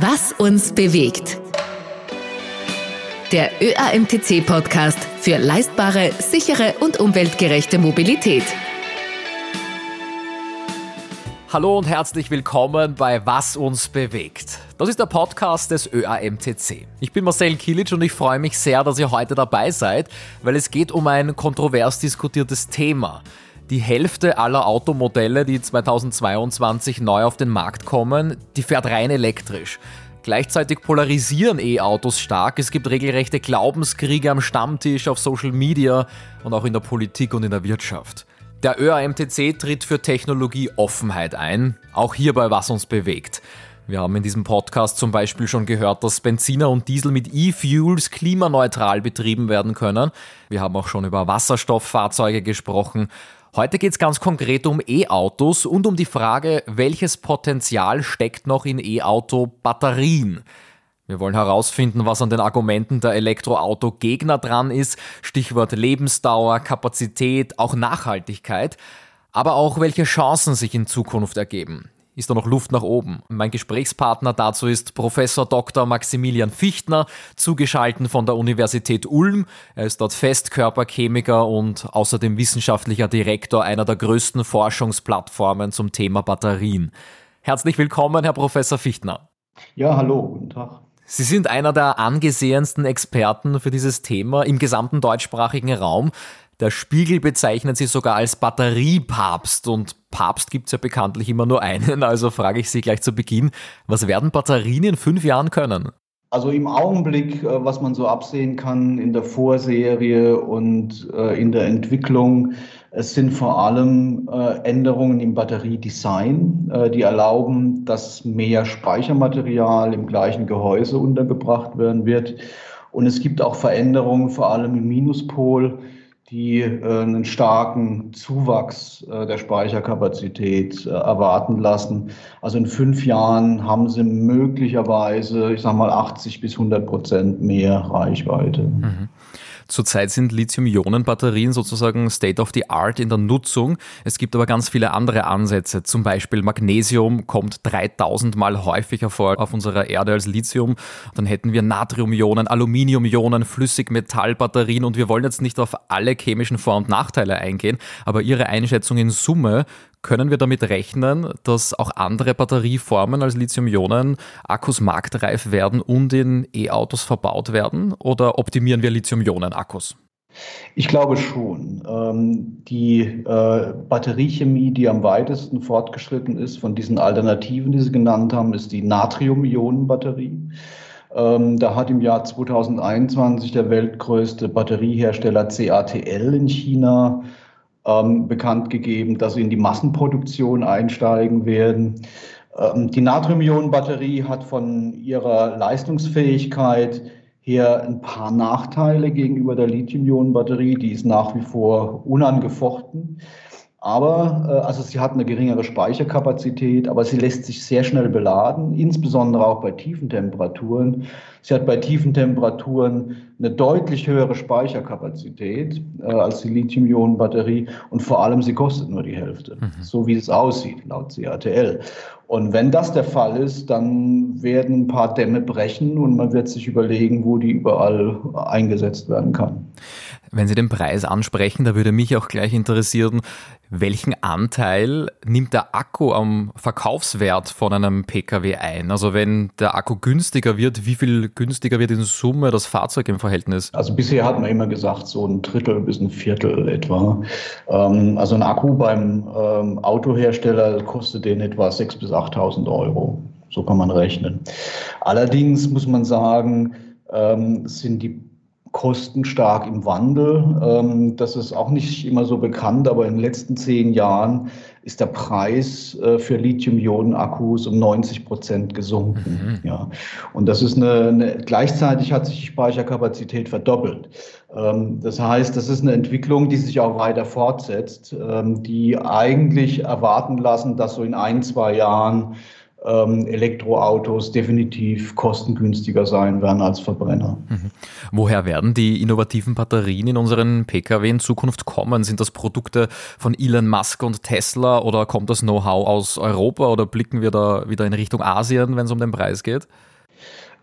Was uns bewegt. Der ÖAMTC-Podcast für leistbare, sichere und umweltgerechte Mobilität. Hallo und herzlich willkommen bei Was uns bewegt. Das ist der Podcast des ÖAMTC. Ich bin Marcel Kilic und ich freue mich sehr, dass ihr heute dabei seid, weil es geht um ein kontrovers diskutiertes Thema. Die Hälfte aller Automodelle, die 2022 neu auf den Markt kommen, die fährt rein elektrisch. Gleichzeitig polarisieren E-Autos stark. Es gibt regelrechte Glaubenskriege am Stammtisch, auf Social Media und auch in der Politik und in der Wirtschaft. Der ÖAMTC tritt für Technologieoffenheit ein, auch hierbei was uns bewegt. Wir haben in diesem Podcast zum Beispiel schon gehört, dass Benziner und Diesel mit E-Fuels klimaneutral betrieben werden können. Wir haben auch schon über Wasserstofffahrzeuge gesprochen Heute geht es ganz konkret um E-Autos und um die Frage, welches Potenzial steckt noch in E-Auto-Batterien. Wir wollen herausfinden, was an den Argumenten der Elektroauto-Gegner dran ist, Stichwort Lebensdauer, Kapazität, auch Nachhaltigkeit, aber auch welche Chancen sich in Zukunft ergeben ist da noch Luft nach oben. Mein Gesprächspartner dazu ist Professor Dr. Maximilian Fichtner, zugeschaltet von der Universität Ulm. Er ist dort Festkörperchemiker und außerdem wissenschaftlicher Direktor einer der größten Forschungsplattformen zum Thema Batterien. Herzlich willkommen, Herr Professor Fichtner. Ja, hallo, guten Tag. Sie sind einer der angesehensten Experten für dieses Thema im gesamten deutschsprachigen Raum. Der Spiegel bezeichnet sie sogar als Batteriepapst und Papst gibt es ja bekanntlich immer nur einen, also frage ich Sie gleich zu Beginn, was werden Batterien in fünf Jahren können? Also im Augenblick, äh, was man so absehen kann in der Vorserie und äh, in der Entwicklung, es sind vor allem äh, Änderungen im Batteriedesign, die erlauben, dass mehr Speichermaterial im gleichen Gehäuse untergebracht werden wird. Und es gibt auch Veränderungen, vor allem im Minuspol, die äh, einen starken Zuwachs äh, der Speicherkapazität äh, erwarten lassen. Also in fünf Jahren haben sie möglicherweise, ich sage mal, 80 bis 100 Prozent mehr Reichweite. Mhm. Zurzeit sind Lithium-Ionen-Batterien sozusagen State of the Art in der Nutzung. Es gibt aber ganz viele andere Ansätze. Zum Beispiel Magnesium kommt 3000 Mal häufiger vor auf unserer Erde als Lithium. Dann hätten wir Natrium-Ionen, Aluminium-Ionen, Flüssigmetall-Batterien und wir wollen jetzt nicht auf alle chemischen Vor- und Nachteile eingehen, aber Ihre Einschätzung in Summe können wir damit rechnen, dass auch andere Batterieformen als Lithium-Ionen-Akkus marktreif werden und in E-Autos verbaut werden? Oder optimieren wir Lithium-Ionen-Akkus? Ich glaube schon. Ähm, die äh, Batteriechemie, die am weitesten fortgeschritten ist von diesen Alternativen, die Sie genannt haben, ist die Natrium-Ionen-Batterie. Ähm, da hat im Jahr 2021 der weltgrößte Batteriehersteller CATL in China ähm, bekannt gegeben, dass sie in die Massenproduktion einsteigen werden. Ähm, die Natrium-Ionen-Batterie hat von ihrer Leistungsfähigkeit her ein paar Nachteile gegenüber der Lithium-Ionen-Batterie. Die ist nach wie vor unangefochten. Aber äh, also sie hat eine geringere Speicherkapazität, aber sie lässt sich sehr schnell beladen, insbesondere auch bei tiefen Temperaturen. Sie hat bei tiefen Temperaturen eine deutlich höhere Speicherkapazität äh, als die Lithium-Ionen-Batterie und vor allem sie kostet nur die Hälfte, mhm. so wie es aussieht laut CATL. Und wenn das der Fall ist, dann werden ein paar Dämme brechen und man wird sich überlegen, wo die überall eingesetzt werden kann. Wenn Sie den Preis ansprechen, da würde mich auch gleich interessieren, welchen Anteil nimmt der Akku am Verkaufswert von einem Pkw ein? Also wenn der Akku günstiger wird, wie viel günstiger wird in Summe das Fahrzeug im Verhältnis? Also bisher hat man immer gesagt, so ein Drittel bis ein Viertel etwa. Ähm, also ein Akku beim ähm, Autohersteller kostet den etwa 6.000 bis 8.000 Euro. So kann man rechnen. Allerdings muss man sagen, ähm, sind die kostenstark im Wandel. Ähm, das ist auch nicht immer so bekannt, aber in den letzten zehn Jahren ist der Preis äh, für Lithium-Ionen-Akkus um 90 Prozent gesunken. Mhm. Ja. Und das ist eine, eine, gleichzeitig hat sich die Speicherkapazität verdoppelt. Ähm, das heißt, das ist eine Entwicklung, die sich auch weiter fortsetzt, ähm, die eigentlich erwarten lassen, dass so in ein, zwei Jahren Elektroautos definitiv kostengünstiger sein werden als Verbrenner. Mhm. Woher werden die innovativen Batterien in unseren Pkw in Zukunft kommen? Sind das Produkte von Elon Musk und Tesla oder kommt das Know-how aus Europa oder blicken wir da wieder in Richtung Asien, wenn es um den Preis geht?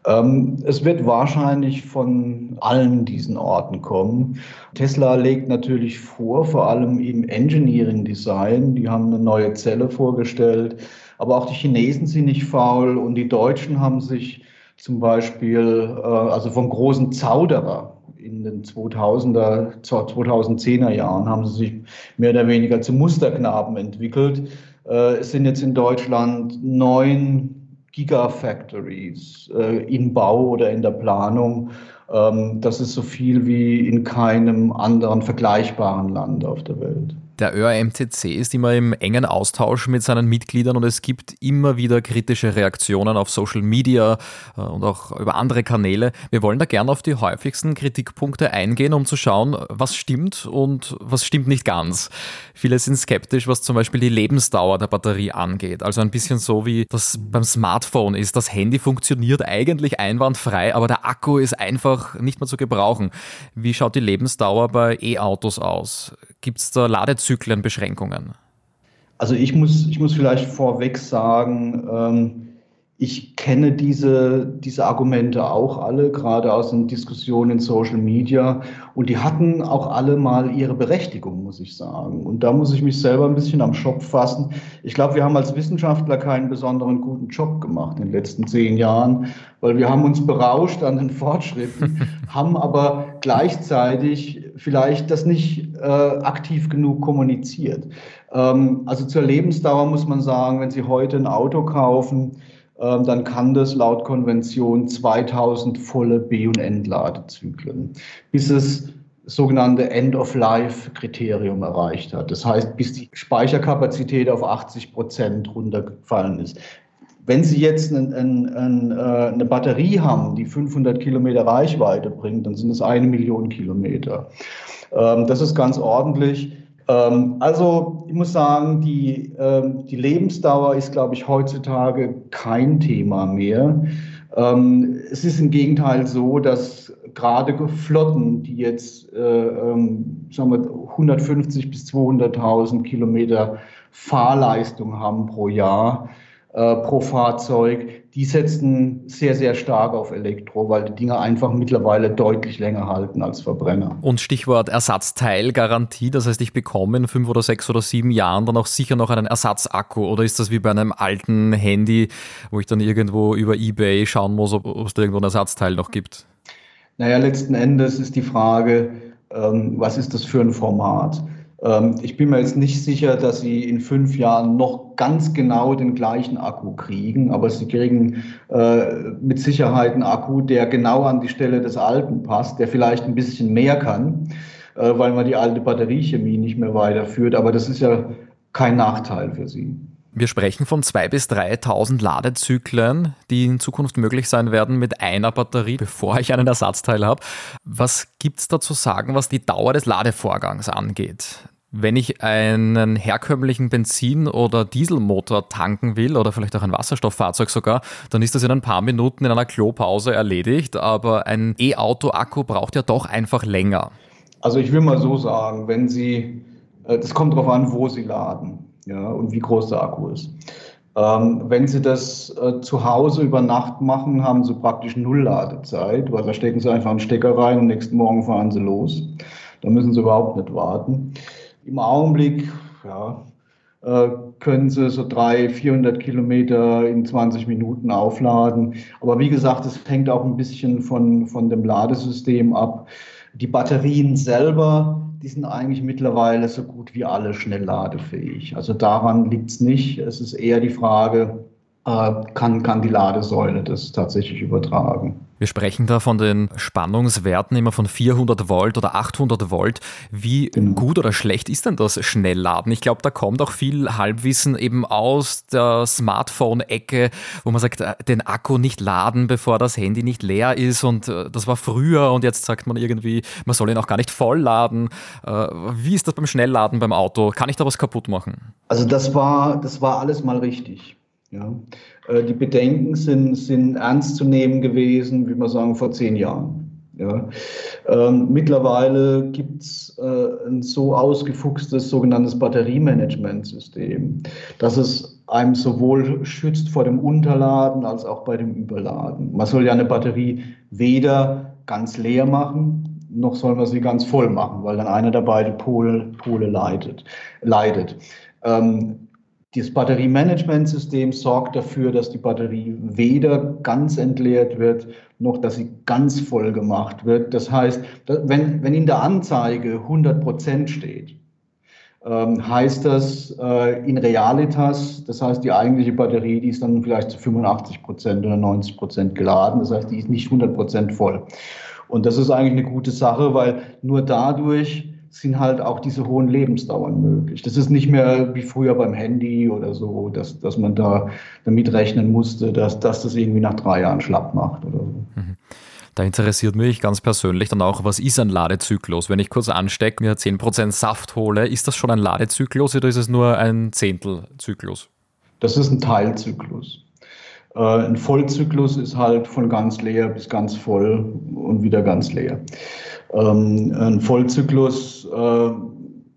Ähm, es wird wahrscheinlich von allen diesen Orten kommen. Tesla legt natürlich vor, vor allem im Engineering Design. Die haben eine neue Zelle vorgestellt. Aber auch die Chinesen sind nicht faul und die Deutschen haben sich zum Beispiel, äh, also vom großen Zauderer in den 2000er, 2010er Jahren haben sie sich mehr oder weniger zu Musterknaben entwickelt. Äh, es sind jetzt in Deutschland neun Gigafactories äh, in Bau oder in der Planung. Ähm, das ist so viel wie in keinem anderen vergleichbaren Land auf der Welt. Der ÖAMTC ist immer im engen Austausch mit seinen Mitgliedern und es gibt immer wieder kritische Reaktionen auf Social Media äh, und auch über andere Kanäle. Wir wollen da gerne auf die häufigsten Kritikpunkte eingehen, um zu schauen, was stimmt und was stimmt nicht ganz. Viele sind skeptisch, was zum Beispiel die Lebensdauer der Batterie angeht. Also ein bisschen so wie das beim Smartphone ist. Das Handy funktioniert eigentlich einwandfrei, aber der Akku ist einfach nicht mehr zu gebrauchen. Wie schaut die Lebensdauer bei E-Autos aus? Gibt es da Ladezyklenbeschränkungen? Also ich muss, ich muss vielleicht vorweg sagen, ähm, ich kenne diese, diese Argumente auch alle, gerade aus den Diskussionen in Social Media. Und die hatten auch alle mal ihre Berechtigung, muss ich sagen. Und da muss ich mich selber ein bisschen am Schopf fassen. Ich glaube, wir haben als Wissenschaftler keinen besonderen guten Job gemacht in den letzten zehn Jahren, weil wir haben uns berauscht an den Fortschritten, haben aber gleichzeitig vielleicht das nicht äh, aktiv genug kommuniziert. Ähm, also zur Lebensdauer muss man sagen, wenn Sie heute ein Auto kaufen, dann kann das laut Konvention 2000 volle B- und Entladezyklen, bis es sogenannte End-of-Life-Kriterium erreicht hat. Das heißt, bis die Speicherkapazität auf 80 Prozent runtergefallen ist. Wenn Sie jetzt ein, ein, ein, äh, eine Batterie haben, die 500 Kilometer Reichweite bringt, dann sind es eine Million Kilometer. Ähm, das ist ganz ordentlich. Ähm, also ich muss sagen, die, ähm, die Lebensdauer ist, glaube ich, heutzutage kein Thema mehr. Ähm, es ist im Gegenteil so, dass gerade Flotten, die jetzt äh, sagen wir, 150 bis 200.000 Kilometer Fahrleistung haben pro Jahr, äh, pro Fahrzeug, die setzen sehr, sehr stark auf Elektro, weil die Dinge einfach mittlerweile deutlich länger halten als Verbrenner. Und Stichwort Ersatzteilgarantie, das heißt, ich bekomme in fünf oder sechs oder sieben Jahren dann auch sicher noch einen Ersatzakku oder ist das wie bei einem alten Handy, wo ich dann irgendwo über Ebay schauen muss, ob, ob es da irgendwo ein Ersatzteil noch gibt? Naja, letzten Endes ist die Frage, ähm, was ist das für ein Format? Ähm, ich bin mir jetzt nicht sicher, dass Sie in fünf Jahren noch ganz genau den gleichen Akku kriegen, aber Sie kriegen äh, mit Sicherheit einen Akku, der genau an die Stelle des alten passt, der vielleicht ein bisschen mehr kann, äh, weil man die alte Batteriechemie nicht mehr weiterführt. Aber das ist ja kein Nachteil für Sie. Wir sprechen von 2.000 bis 3.000 Ladezyklen, die in Zukunft möglich sein werden mit einer Batterie, bevor ich einen Ersatzteil habe. Was gibt es da zu sagen, was die Dauer des Ladevorgangs angeht? Wenn ich einen herkömmlichen Benzin- oder Dieselmotor tanken will oder vielleicht auch ein Wasserstofffahrzeug sogar, dann ist das in ein paar Minuten in einer Klopause erledigt. Aber ein E-Auto-Akku braucht ja doch einfach länger. Also ich will mal so sagen, wenn Sie, äh, das kommt darauf an, wo Sie laden ja, und wie groß der Akku ist. Ähm, wenn Sie das äh, zu Hause über Nacht machen, haben Sie praktisch Null Ladezeit, weil da stecken Sie einfach einen Stecker rein und nächsten Morgen fahren Sie los. Da müssen Sie überhaupt nicht warten. Im Augenblick ja, äh, können Sie so 300, 400 Kilometer in 20 Minuten aufladen. Aber wie gesagt, es hängt auch ein bisschen von, von dem Ladesystem ab. Die Batterien selber die sind eigentlich mittlerweile so gut wie alle schnellladefähig. Also daran liegt es nicht. Es ist eher die Frage, äh, kann, kann die Ladesäule das tatsächlich übertragen. Wir sprechen da von den Spannungswerten immer von 400 Volt oder 800 Volt. Wie genau. gut oder schlecht ist denn das Schnellladen? Ich glaube, da kommt auch viel Halbwissen eben aus der Smartphone-Ecke, wo man sagt, äh, den Akku nicht laden, bevor das Handy nicht leer ist. Und äh, das war früher und jetzt sagt man irgendwie, man soll ihn auch gar nicht voll laden. Äh, wie ist das beim Schnellladen beim Auto? Kann ich da was kaputt machen? Also das war, das war alles mal richtig. Ja. Äh, die Bedenken sind, sind ernst zu nehmen gewesen, wie man sagen, vor zehn Jahren. Ja. Ähm, mittlerweile gibt es äh, ein so ausgefuchstes sogenanntes Batteriemanagementsystem, dass es einem sowohl schützt vor dem Unterladen als auch bei dem Überladen. Man soll ja eine Batterie weder ganz leer machen, noch soll man sie ganz voll machen, weil dann einer der beiden Pole, Pole leidet. leidet. Ähm, das Batteriemanagementsystem sorgt dafür, dass die Batterie weder ganz entleert wird, noch dass sie ganz voll gemacht wird. Das heißt, wenn, wenn in der Anzeige 100 Prozent steht, ähm, heißt das äh, in Realitas, das heißt, die eigentliche Batterie, die ist dann vielleicht zu 85 Prozent oder 90 Prozent geladen. Das heißt, die ist nicht 100 Prozent voll. Und das ist eigentlich eine gute Sache, weil nur dadurch sind halt auch diese hohen Lebensdauern möglich. Das ist nicht mehr wie früher beim Handy oder so, dass, dass man da damit rechnen musste, dass, dass das irgendwie nach drei Jahren schlapp macht oder so. Mhm. Da interessiert mich ganz persönlich dann auch, was ist ein Ladezyklus? Wenn ich kurz anstecke, mir 10% Saft hole, ist das schon ein Ladezyklus oder ist es nur ein Zehntelzyklus? Das ist ein Teilzyklus. Äh, ein Vollzyklus ist halt von ganz leer bis ganz voll und wieder ganz leer. Ähm, ein Vollzyklus äh,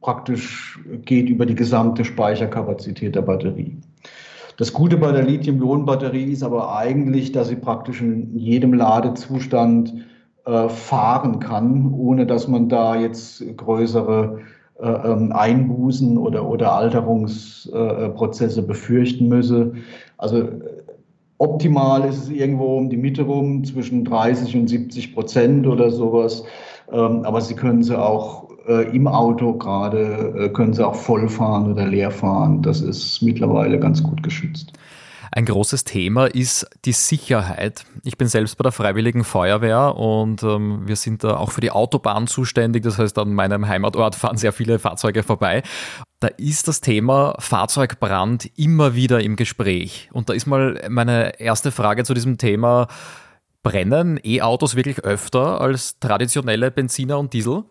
praktisch geht über die gesamte Speicherkapazität der Batterie. Das Gute bei der Lithium-Ionen-Batterie ist aber eigentlich, dass sie praktisch in jedem Ladezustand äh, fahren kann, ohne dass man da jetzt größere äh, ähm, Einbußen oder, oder Alterungsprozesse befürchten müsse. Also optimal ist es irgendwo um die Mitte rum, zwischen 30 und 70 Prozent oder sowas. Ähm, aber Sie können sie auch äh, im Auto gerade, äh, können sie auch voll fahren oder leer fahren. Das ist mittlerweile ganz gut geschützt. Ein großes Thema ist die Sicherheit. Ich bin selbst bei der Freiwilligen Feuerwehr und ähm, wir sind da auch für die Autobahn zuständig. Das heißt, an meinem Heimatort fahren sehr viele Fahrzeuge vorbei. Da ist das Thema Fahrzeugbrand immer wieder im Gespräch. Und da ist mal meine erste Frage zu diesem Thema. Brennen E-Autos wirklich öfter als traditionelle Benziner und Diesel?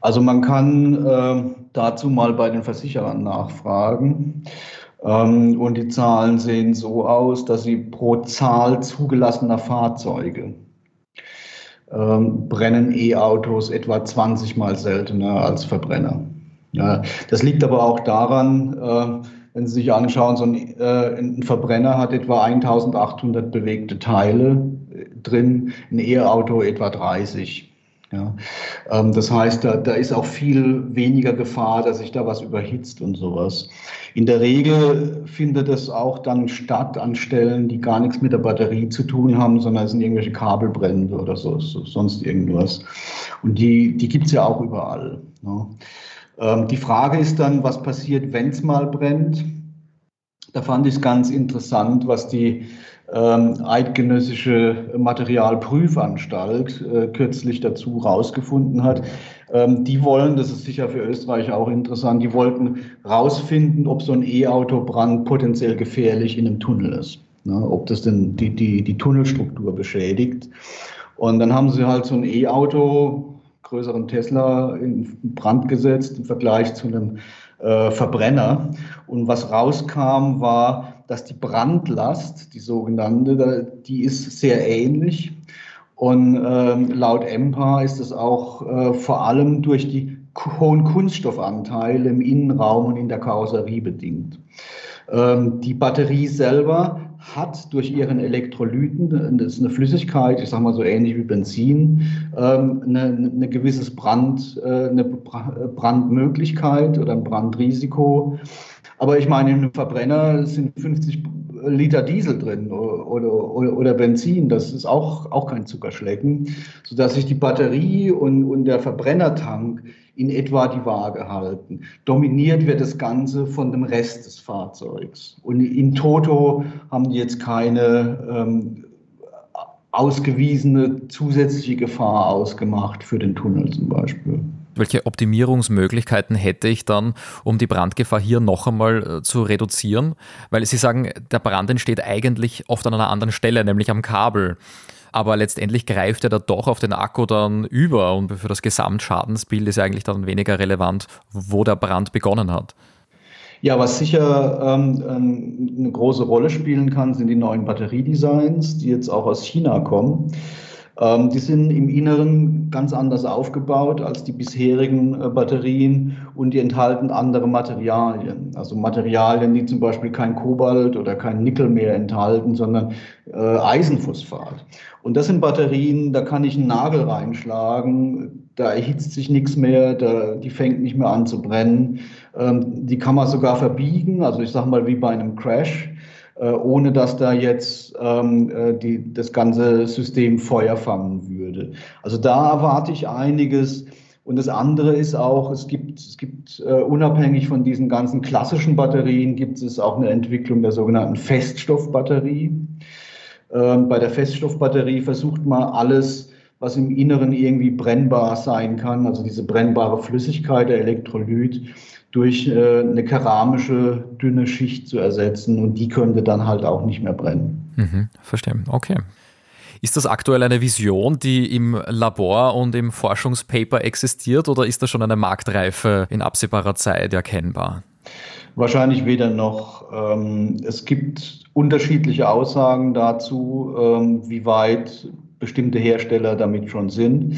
Also man kann äh, dazu mal bei den Versicherern nachfragen. Ähm, und die Zahlen sehen so aus, dass sie pro Zahl zugelassener Fahrzeuge ähm, brennen E-Autos etwa 20 mal seltener als Verbrenner. Ja, das liegt aber auch daran, äh, wenn Sie sich anschauen, so ein, äh, ein Verbrenner hat etwa 1800 bewegte Teile drin, ein E-Auto etwa 30. Ja, ähm, das heißt, da, da ist auch viel weniger Gefahr, dass sich da was überhitzt und sowas. In der Regel findet es auch dann statt an Stellen, die gar nichts mit der Batterie zu tun haben, sondern es sind irgendwelche Kabelbrände oder so, so sonst irgendwas. Und die, die gibt es ja auch überall. Ja. Ähm, die Frage ist dann, was passiert, wenn es mal brennt? Da fand ich es ganz interessant, was die ähm, Eidgenössische Materialprüfanstalt äh, kürzlich dazu rausgefunden hat. Ähm, die wollen, das ist sicher für Österreich auch interessant, die wollten rausfinden, ob so ein E-Autobrand potenziell gefährlich in einem Tunnel ist. Ne? Ob das denn die, die, die Tunnelstruktur beschädigt. Und dann haben sie halt so ein E-Auto größeren Tesla in Brand gesetzt im Vergleich zu einem äh, Verbrenner. Und was rauskam, war, dass die Brandlast, die sogenannte, die ist sehr ähnlich. Und ähm, laut EMPA ist es auch äh, vor allem durch die hohen Kunststoffanteile im Innenraum und in der Karosserie bedingt. Ähm, die Batterie selber hat durch ihren Elektrolyten, das ist eine Flüssigkeit, ich sage mal so ähnlich wie Benzin, ähm, eine, eine gewisses Brand, äh, eine Brandmöglichkeit oder ein Brandrisiko. Aber ich meine, in einem Verbrenner sind 50 Liter Diesel drin oder, oder, oder Benzin. Das ist auch, auch kein Zuckerschlecken, sodass sich die Batterie und, und der Verbrennertank in etwa die Waage halten. Dominiert wird das Ganze von dem Rest des Fahrzeugs. Und in Toto haben die jetzt keine ähm, ausgewiesene zusätzliche Gefahr ausgemacht für den Tunnel zum Beispiel. Welche Optimierungsmöglichkeiten hätte ich dann, um die Brandgefahr hier noch einmal äh, zu reduzieren? Weil Sie sagen, der Brand entsteht eigentlich oft an einer anderen Stelle, nämlich am Kabel. Aber letztendlich greift er da doch auf den Akku dann über und für das Gesamtschadensbild ist eigentlich dann weniger relevant, wo der Brand begonnen hat. Ja, was sicher ähm, ähm, eine große Rolle spielen kann, sind die neuen Batteriedesigns, die jetzt auch aus China kommen. Ähm, die sind im Inneren ganz anders aufgebaut als die bisherigen äh, Batterien und die enthalten andere Materialien. Also Materialien, die zum Beispiel kein Kobalt oder kein Nickel mehr enthalten, sondern äh, Eisenphosphat. Und das sind Batterien, da kann ich einen Nagel reinschlagen, da erhitzt sich nichts mehr, da, die fängt nicht mehr an zu brennen. Ähm, die kann man sogar verbiegen, also ich sage mal wie bei einem Crash. Äh, ohne dass da jetzt ähm, äh, die, das ganze System Feuer fangen würde. Also da erwarte ich einiges. Und das andere ist auch, es gibt, es gibt äh, unabhängig von diesen ganzen klassischen Batterien, gibt es auch eine Entwicklung der sogenannten Feststoffbatterie. Ähm, bei der Feststoffbatterie versucht man alles, was im Inneren irgendwie brennbar sein kann, also diese brennbare Flüssigkeit, der Elektrolyt, durch äh, eine keramische dünne Schicht zu ersetzen und die könnte dann halt auch nicht mehr brennen. Mhm, verstehe. Okay. Ist das aktuell eine Vision, die im Labor und im Forschungspaper existiert oder ist da schon eine Marktreife in absehbarer Zeit erkennbar? Wahrscheinlich weder noch. Ähm, es gibt unterschiedliche Aussagen dazu, ähm, wie weit bestimmte Hersteller damit schon sind.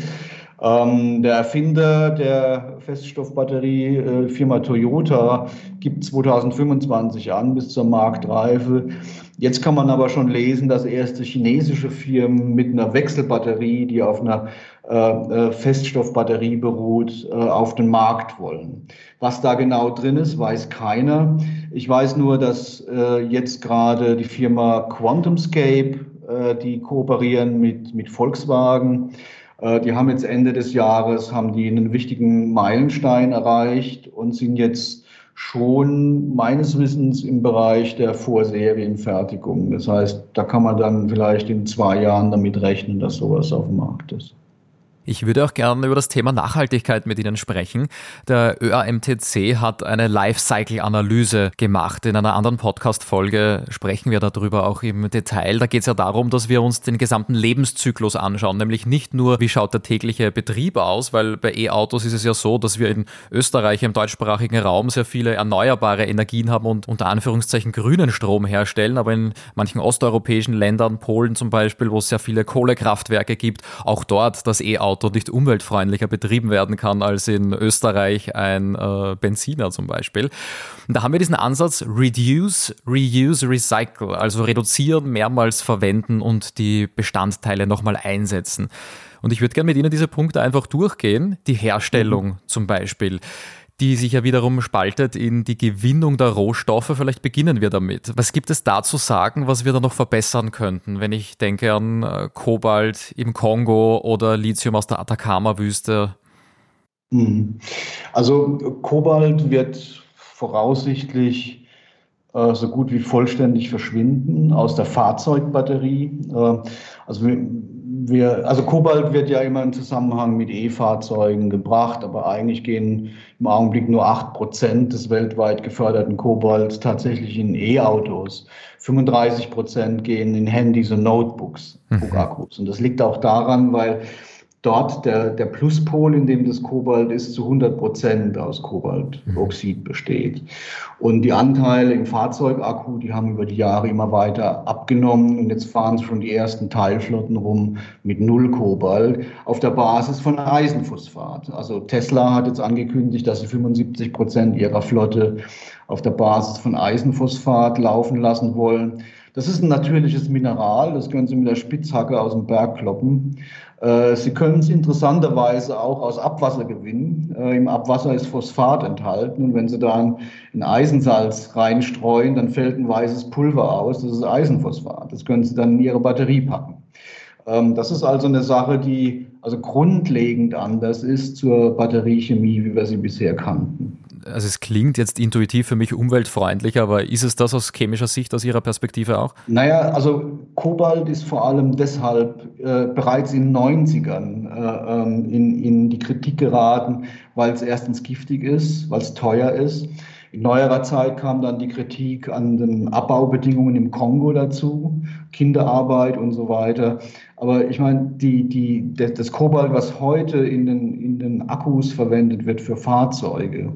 Ähm, der Erfinder der Feststoffbatterie, äh, Firma Toyota, gibt 2025 an bis zur Marktreife. Jetzt kann man aber schon lesen, dass erste chinesische Firmen mit einer Wechselbatterie, die auf einer äh, äh Feststoffbatterie beruht, äh, auf den Markt wollen. Was da genau drin ist, weiß keiner. Ich weiß nur, dass äh, jetzt gerade die Firma QuantumScape, äh, die kooperieren mit, mit Volkswagen, die haben jetzt Ende des Jahres haben die einen wichtigen Meilenstein erreicht und sind jetzt schon meines Wissens im Bereich der Vorserienfertigung. Das heißt, da kann man dann vielleicht in zwei Jahren damit rechnen, dass sowas auf dem Markt ist. Ich würde auch gerne über das Thema Nachhaltigkeit mit Ihnen sprechen. Der ÖAMTC hat eine Lifecycle-Analyse gemacht. In einer anderen Podcast-Folge sprechen wir darüber auch im Detail. Da geht es ja darum, dass wir uns den gesamten Lebenszyklus anschauen, nämlich nicht nur, wie schaut der tägliche Betrieb aus, weil bei E-Autos ist es ja so, dass wir in Österreich im deutschsprachigen Raum sehr viele erneuerbare Energien haben und unter Anführungszeichen grünen Strom herstellen, aber in manchen osteuropäischen Ländern, Polen zum Beispiel, wo es sehr viele Kohlekraftwerke gibt, auch dort das E-Auto Auto nicht umweltfreundlicher betrieben werden kann als in Österreich ein äh, Benziner zum Beispiel. Und da haben wir diesen Ansatz Reduce, Reuse, Recycle, also reduzieren, mehrmals verwenden und die Bestandteile nochmal einsetzen. Und ich würde gerne mit Ihnen diese Punkte einfach durchgehen. Die Herstellung mhm. zum Beispiel die sich ja wiederum spaltet in die Gewinnung der Rohstoffe. Vielleicht beginnen wir damit. Was gibt es da zu sagen, was wir da noch verbessern könnten, wenn ich denke an äh, Kobalt im Kongo oder Lithium aus der Atacama-Wüste? Mhm. Also Kobalt wird voraussichtlich äh, so gut wie vollständig verschwinden aus der Fahrzeugbatterie. Äh, also wir, wir, also Kobalt wird ja immer im Zusammenhang mit E-Fahrzeugen gebracht, aber eigentlich gehen im Augenblick nur 8% des weltweit geförderten Kobalts tatsächlich in E-Autos. 35% gehen in Handys und Notebooks, mhm. Akkus. Und das liegt auch daran, weil dort der, der Pluspol, in dem das Kobalt ist, zu 100 Prozent aus Kobaltoxid besteht. Und die Anteile im Fahrzeugakku, die haben über die Jahre immer weiter abgenommen und jetzt fahren schon die ersten Teilflotten rum mit Null Kobalt auf der Basis von Eisenphosphat. Also Tesla hat jetzt angekündigt, dass sie 75 Prozent ihrer Flotte auf der Basis von Eisenphosphat laufen lassen wollen. Das ist ein natürliches Mineral, das können Sie mit der Spitzhacke aus dem Berg kloppen. Äh, Sie können es interessanterweise auch aus Abwasser gewinnen. Äh, Im Abwasser ist Phosphat enthalten und wenn Sie da ein Eisensalz reinstreuen, dann fällt ein weißes Pulver aus. Das ist Eisenphosphat. Das können Sie dann in Ihre Batterie packen. Ähm, das ist also eine Sache, die also grundlegend anders ist zur Batteriechemie, wie wir sie bisher kannten also es klingt jetzt intuitiv für mich umweltfreundlich, aber ist es das aus chemischer Sicht, aus Ihrer Perspektive auch? Naja, also Kobalt ist vor allem deshalb äh, bereits in den 90ern äh, ähm, in, in die Kritik geraten, weil es erstens giftig ist, weil es teuer ist. In neuerer Zeit kam dann die Kritik an den Abbaubedingungen im Kongo dazu, Kinderarbeit und so weiter. Aber ich meine, die, die, das Kobalt, was heute in den, in den Akkus verwendet wird für Fahrzeuge,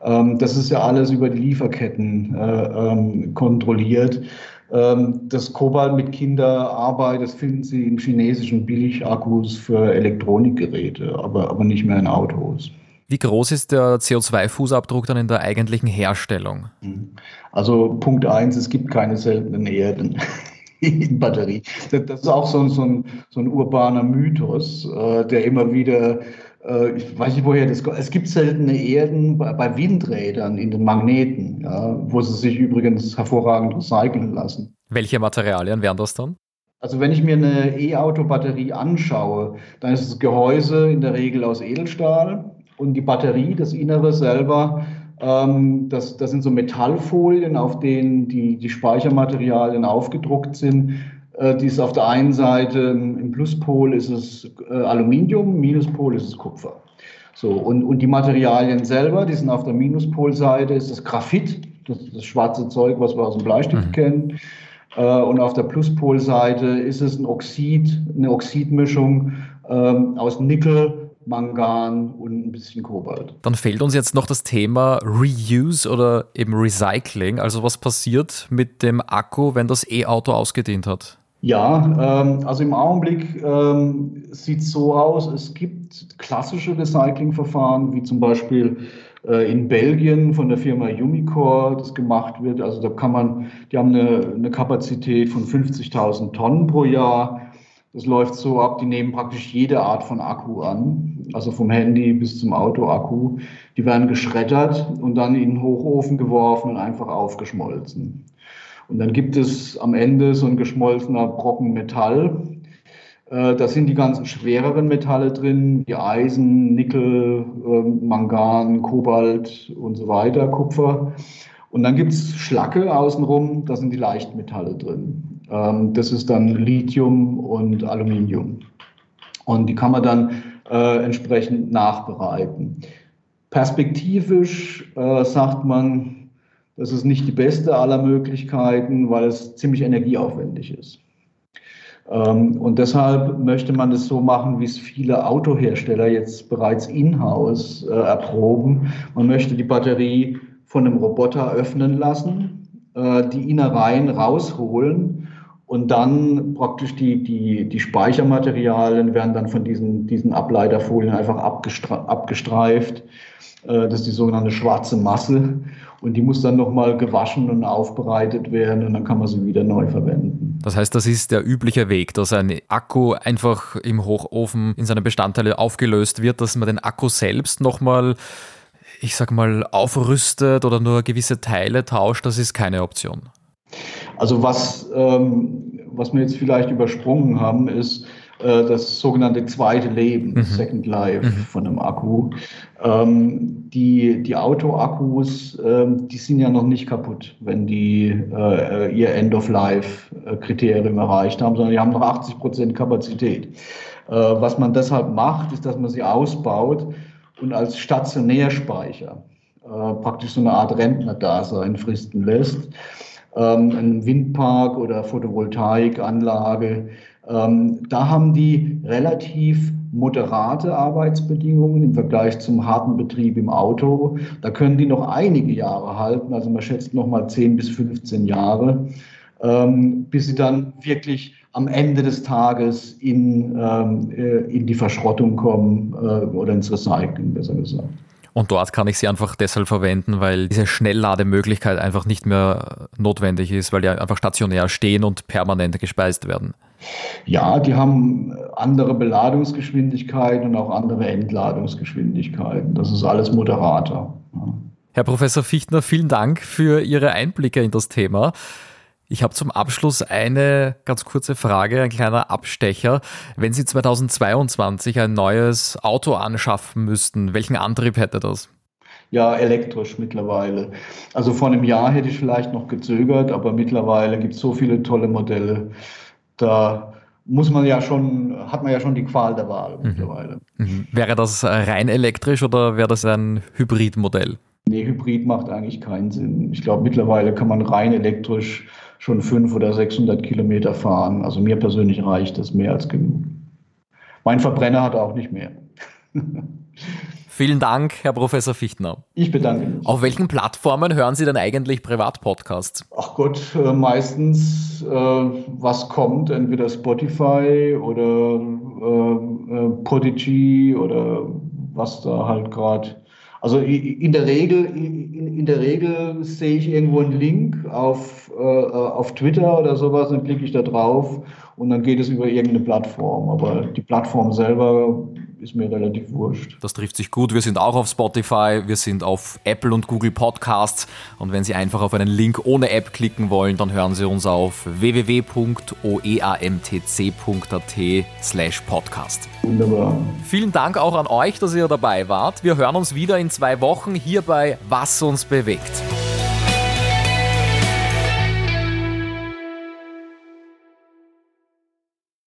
das ist ja alles über die Lieferketten äh, ähm, kontrolliert. Ähm, das Kobalt mit Kinderarbeit, das finden Sie in chinesischen Billigakkus für Elektronikgeräte, aber, aber nicht mehr in Autos. Wie groß ist der CO2-Fußabdruck dann in der eigentlichen Herstellung? Also Punkt eins, es gibt keine seltenen Erden in Batterie. Das ist auch so, so, ein, so ein urbaner Mythos, äh, der immer wieder ich weiß nicht, woher das kommt. Es gibt seltene Erden bei Windrädern in den Magneten, ja, wo sie sich übrigens hervorragend recyceln lassen. Welche Materialien wären das dann? Also wenn ich mir eine E-Auto-Batterie anschaue, dann ist das Gehäuse in der Regel aus Edelstahl und die Batterie, das Innere selber, ähm, das, das sind so Metallfolien, auf denen die, die Speichermaterialien aufgedruckt sind. Äh, die ist auf der einen Seite im Pluspol ist es äh, Aluminium, Minuspol ist es Kupfer. So, und, und die Materialien selber, die sind auf der Minuspolseite, ist das Graphit, das, das schwarze Zeug, was wir aus dem Bleistift mhm. kennen. Äh, und auf der Pluspolseite ist es ein Oxid, eine Oxidmischung ähm, aus Nickel, Mangan und ein bisschen Kobalt. Dann fehlt uns jetzt noch das Thema Reuse oder eben Recycling. Also was passiert mit dem Akku, wenn das E-Auto ausgedient hat? Ja, ähm, also im Augenblick ähm, sieht es so aus, es gibt klassische Recyclingverfahren, wie zum Beispiel äh, in Belgien von der Firma Umicore das gemacht wird. Also da kann man, die haben eine, eine Kapazität von 50.000 Tonnen pro Jahr. Das läuft so ab, die nehmen praktisch jede Art von Akku an, also vom Handy bis zum Autoakku. Die werden geschreddert und dann in den Hochofen geworfen und einfach aufgeschmolzen. Und dann gibt es am Ende so ein geschmolzener Brocken Metall. Äh, da sind die ganzen schwereren Metalle drin, wie Eisen, Nickel, ähm, Mangan, Kobalt und so weiter, Kupfer. Und dann gibt es Schlacke außenrum, da sind die Leichtmetalle drin. Ähm, das ist dann Lithium und Aluminium. Und die kann man dann äh, entsprechend nachbereiten. Perspektivisch äh, sagt man, das ist nicht die beste aller Möglichkeiten, weil es ziemlich energieaufwendig ist. Ähm, und deshalb möchte man es so machen, wie es viele Autohersteller jetzt bereits in-house äh, erproben. Man möchte die Batterie von einem Roboter öffnen lassen, äh, die Innereien rausholen und dann praktisch die, die, die Speichermaterialien werden dann von diesen, diesen Ableiterfolien einfach abgestreift. Äh, das ist die sogenannte schwarze Masse. Und die muss dann nochmal gewaschen und aufbereitet werden und dann kann man sie wieder neu verwenden. Das heißt, das ist der übliche Weg, dass ein Akku einfach im Hochofen in seine Bestandteile aufgelöst wird, dass man den Akku selbst nochmal, ich sag mal, aufrüstet oder nur gewisse Teile tauscht. Das ist keine Option. Also was, ähm, was wir jetzt vielleicht übersprungen haben, ist, äh, das sogenannte zweite Leben, mhm. Second Life mhm. von einem Akku. Ähm, die die Autoakkus, ähm, die sind ja noch nicht kaputt, wenn die äh, ihr End-of-Life-Kriterium erreicht haben, sondern die haben noch 80 Prozent Kapazität. Äh, was man deshalb macht, ist, dass man sie ausbaut und als Stationärspeicher äh, praktisch so eine Art Rentnerdasein fristen lässt. Ähm, ein Windpark oder Photovoltaikanlage ähm, da haben die relativ moderate Arbeitsbedingungen im Vergleich zum harten Betrieb im Auto. Da können die noch einige Jahre halten, also man schätzt noch mal 10 bis 15 Jahre, ähm, bis sie dann wirklich am Ende des Tages in, ähm, äh, in die Verschrottung kommen äh, oder ins Recycling, besser gesagt. Und dort kann ich sie einfach deshalb verwenden, weil diese Schnelllademöglichkeit einfach nicht mehr notwendig ist, weil die einfach stationär stehen und permanent gespeist werden. Ja, die haben andere Beladungsgeschwindigkeiten und auch andere Entladungsgeschwindigkeiten. Das ist alles moderater. Herr Professor Fichtner, vielen Dank für Ihre Einblicke in das Thema. Ich habe zum Abschluss eine ganz kurze Frage, ein kleiner Abstecher. Wenn Sie 2022 ein neues Auto anschaffen müssten, welchen Antrieb hätte das? Ja, elektrisch mittlerweile. Also vor einem Jahr hätte ich vielleicht noch gezögert, aber mittlerweile gibt es so viele tolle Modelle. Da muss man ja schon, hat man ja schon die Qual der Wahl mhm. mittlerweile. Mhm. Wäre das rein elektrisch oder wäre das ein Hybridmodell? Nee, Hybrid macht eigentlich keinen Sinn. Ich glaube, mittlerweile kann man rein elektrisch schon 500 oder 600 Kilometer fahren. Also mir persönlich reicht das mehr als genug. Mein Verbrenner hat auch nicht mehr. Vielen Dank, Herr Professor Fichtner. Ich bedanke mich. Auf welchen Plattformen hören Sie denn eigentlich Privatpodcasts? Ach Gott, äh, meistens äh, was kommt, entweder Spotify oder äh, äh Podigy oder was da halt gerade also in der Regel, in, der Regel sehe ich irgendwo einen Link auf, äh, auf Twitter oder sowas, dann klicke ich da drauf und dann geht es über irgendeine Plattform. Aber die Plattform selber ist mir relativ wurscht. Das trifft sich gut. Wir sind auch auf Spotify, wir sind auf Apple und Google Podcasts. Und wenn Sie einfach auf einen Link ohne App klicken wollen, dann hören Sie uns auf www.oeamtc.at slash podcast. Wunderbar. Vielen Dank auch an euch, dass ihr dabei wart. Wir hören uns wieder in zwei Wochen hier bei Was uns bewegt.